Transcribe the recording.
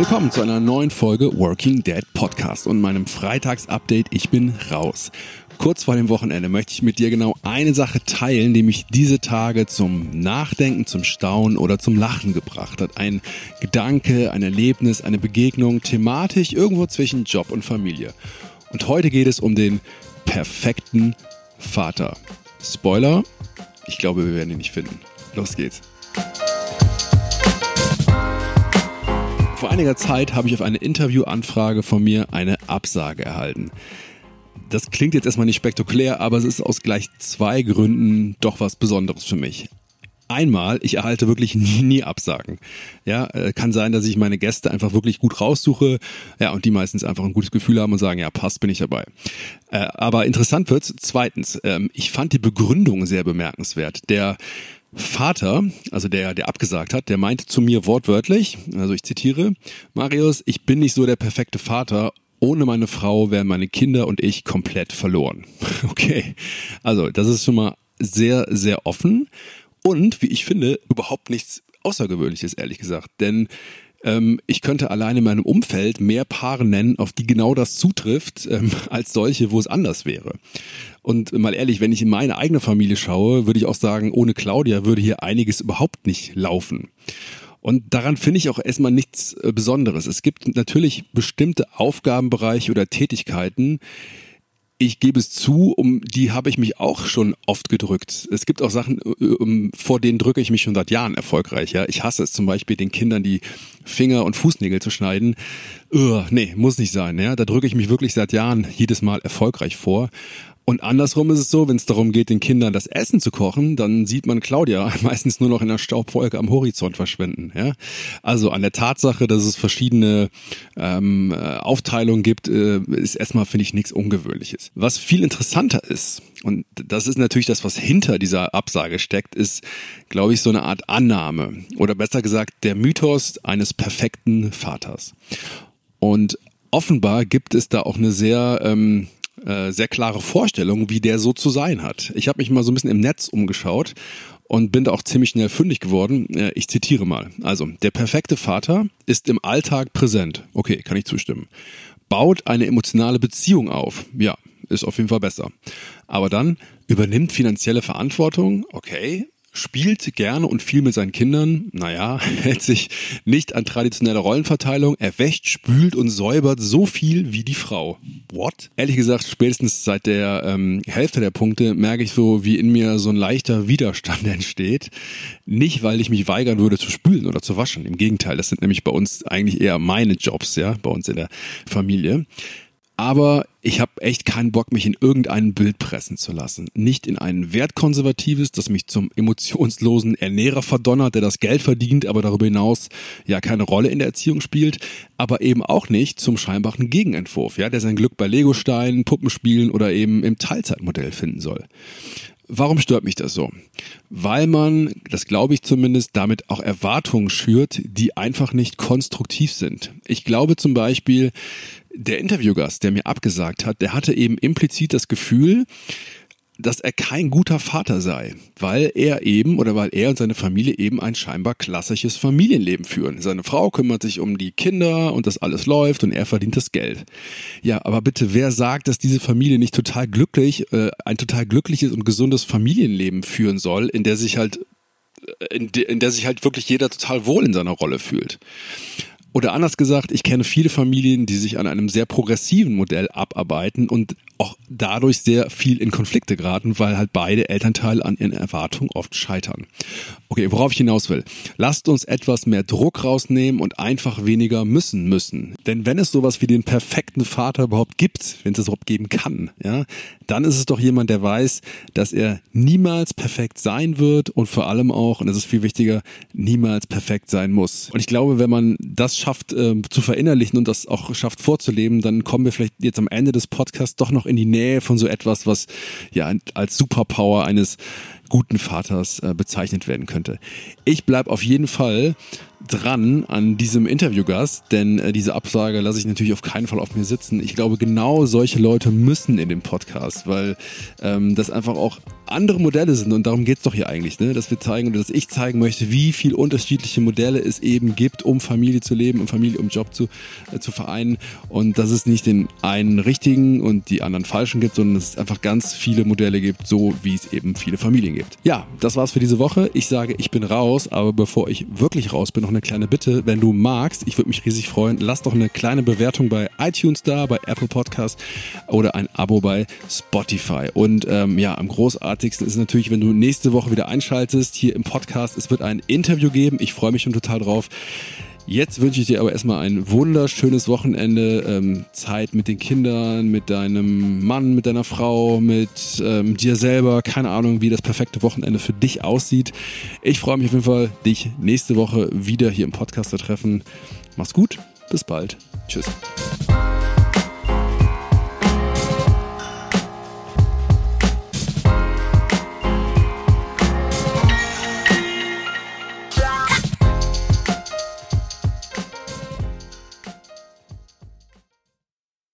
Willkommen zu einer neuen Folge Working Dead Podcast und meinem Freitagsupdate. Ich bin raus. Kurz vor dem Wochenende möchte ich mit dir genau eine Sache teilen, die mich diese Tage zum Nachdenken, zum Staunen oder zum Lachen gebracht hat. Ein Gedanke, ein Erlebnis, eine Begegnung, thematisch irgendwo zwischen Job und Familie. Und heute geht es um den perfekten Vater. Spoiler, ich glaube, wir werden ihn nicht finden. Los geht's. Vor einiger Zeit habe ich auf eine Interviewanfrage von mir eine Absage erhalten. Das klingt jetzt erstmal nicht spektakulär, aber es ist aus gleich zwei Gründen doch was Besonderes für mich. Einmal, ich erhalte wirklich nie, nie Absagen. Ja, äh, kann sein, dass ich meine Gäste einfach wirklich gut raussuche, ja, und die meistens einfach ein gutes Gefühl haben und sagen, ja, passt, bin ich dabei. Äh, aber interessant wird's. Zweitens, ähm, ich fand die Begründung sehr bemerkenswert. Der Vater, also der, der abgesagt hat, der meinte zu mir wortwörtlich, also ich zitiere, Marius, ich bin nicht so der perfekte Vater. Ohne meine Frau wären meine Kinder und ich komplett verloren. Okay. Also, das ist schon mal sehr, sehr offen und, wie ich finde, überhaupt nichts Außergewöhnliches, ehrlich gesagt. Denn ähm, ich könnte allein in meinem Umfeld mehr Paare nennen, auf die genau das zutrifft, ähm, als solche, wo es anders wäre. Und mal ehrlich, wenn ich in meine eigene Familie schaue, würde ich auch sagen, ohne Claudia würde hier einiges überhaupt nicht laufen. Und daran finde ich auch erstmal nichts äh, Besonderes. Es gibt natürlich bestimmte Aufgabenbereiche oder Tätigkeiten, ich gebe es zu, um die habe ich mich auch schon oft gedrückt. Es gibt auch Sachen, um, vor denen drücke ich mich schon seit Jahren erfolgreich. Ja, ich hasse es zum Beispiel, den Kindern die Finger und Fußnägel zu schneiden. Ugh, nee, muss nicht sein. Ja, da drücke ich mich wirklich seit Jahren jedes Mal erfolgreich vor. Und andersrum ist es so, wenn es darum geht, den Kindern das Essen zu kochen, dann sieht man Claudia meistens nur noch in der Staubwolke am Horizont verschwinden. Ja? Also an der Tatsache, dass es verschiedene ähm, äh, Aufteilungen gibt, äh, ist erstmal, finde ich, nichts Ungewöhnliches. Was viel interessanter ist, und das ist natürlich das, was hinter dieser Absage steckt, ist, glaube ich, so eine Art Annahme oder besser gesagt der Mythos eines perfekten Vaters. Und offenbar gibt es da auch eine sehr ähm, äh, sehr klare Vorstellung, wie der so zu sein hat. Ich habe mich mal so ein bisschen im Netz umgeschaut und bin da auch ziemlich schnell fündig geworden. Äh, ich zitiere mal. Also, der perfekte Vater ist im Alltag präsent. Okay, kann ich zustimmen. Baut eine emotionale Beziehung auf. Ja, ist auf jeden Fall besser. Aber dann übernimmt finanzielle Verantwortung. Okay, spielt gerne und viel mit seinen Kindern, naja, hält sich nicht an traditionelle Rollenverteilung, er wäscht, spült und säubert so viel wie die Frau. What? Ehrlich gesagt, spätestens seit der ähm, Hälfte der Punkte merke ich so, wie in mir so ein leichter Widerstand entsteht. Nicht, weil ich mich weigern würde zu spülen oder zu waschen. Im Gegenteil, das sind nämlich bei uns eigentlich eher meine Jobs, ja, bei uns in der Familie aber ich habe echt keinen Bock, mich in irgendein Bild pressen zu lassen. Nicht in ein wertkonservatives, das mich zum emotionslosen Ernährer verdonnert, der das Geld verdient, aber darüber hinaus ja keine Rolle in der Erziehung spielt, aber eben auch nicht zum scheinbaren Gegenentwurf, ja, der sein Glück bei Legosteinen, Puppenspielen oder eben im Teilzeitmodell finden soll. Warum stört mich das so? Weil man, das glaube ich zumindest, damit auch Erwartungen schürt, die einfach nicht konstruktiv sind. Ich glaube zum Beispiel, der Interviewgast, der mir abgesagt hat, der hatte eben implizit das Gefühl, dass er kein guter Vater sei, weil er eben oder weil er und seine Familie eben ein scheinbar klassisches Familienleben führen. Seine Frau kümmert sich um die Kinder und das alles läuft und er verdient das Geld. Ja, aber bitte, wer sagt, dass diese Familie nicht total glücklich, äh, ein total glückliches und gesundes Familienleben führen soll, in der sich halt äh, in, de, in der sich halt wirklich jeder total wohl in seiner Rolle fühlt. Oder anders gesagt, ich kenne viele Familien, die sich an einem sehr progressiven Modell abarbeiten und auch dadurch sehr viel in Konflikte geraten, weil halt beide Elternteile an ihren Erwartungen oft scheitern. Okay, worauf ich hinaus will. Lasst uns etwas mehr Druck rausnehmen und einfach weniger müssen müssen. Denn wenn es sowas wie den perfekten Vater überhaupt gibt, wenn es es überhaupt geben kann, ja, dann ist es doch jemand, der weiß, dass er niemals perfekt sein wird und vor allem auch, und das ist viel wichtiger, niemals perfekt sein muss. Und ich glaube, wenn man das schafft äh, zu verinnerlichen und das auch schafft vorzuleben, dann kommen wir vielleicht jetzt am Ende des Podcasts doch noch in die Nähe von so etwas, was ja als Superpower eines guten Vaters äh, bezeichnet werden könnte. Ich bleib auf jeden Fall dran an diesem Interviewgast, denn äh, diese Absage lasse ich natürlich auf keinen Fall auf mir sitzen. Ich glaube, genau solche Leute müssen in den Podcast, weil ähm, das einfach auch andere Modelle sind und darum geht's doch hier eigentlich, ne? dass wir zeigen oder dass ich zeigen möchte, wie viel unterschiedliche Modelle es eben gibt, um Familie zu leben, um Familie, um Job zu, äh, zu vereinen und dass es nicht den einen richtigen und die anderen falschen gibt, sondern dass es einfach ganz viele Modelle gibt, so wie es eben viele Familien gibt. Ja, das war's für diese Woche. Ich sage, ich bin raus, aber bevor ich wirklich raus bin, noch eine kleine Bitte. Wenn du magst, ich würde mich riesig freuen, lass doch eine kleine Bewertung bei iTunes da, bei Apple Podcast oder ein Abo bei Spotify. Und ähm, ja, am großartigsten ist natürlich, wenn du nächste Woche wieder einschaltest hier im Podcast. Es wird ein Interview geben. Ich freue mich schon total drauf. Jetzt wünsche ich dir aber erstmal ein wunderschönes Wochenende, ähm, Zeit mit den Kindern, mit deinem Mann, mit deiner Frau, mit ähm, dir selber. Keine Ahnung, wie das perfekte Wochenende für dich aussieht. Ich freue mich auf jeden Fall, dich nächste Woche wieder hier im Podcast zu treffen. Mach's gut, bis bald. Tschüss.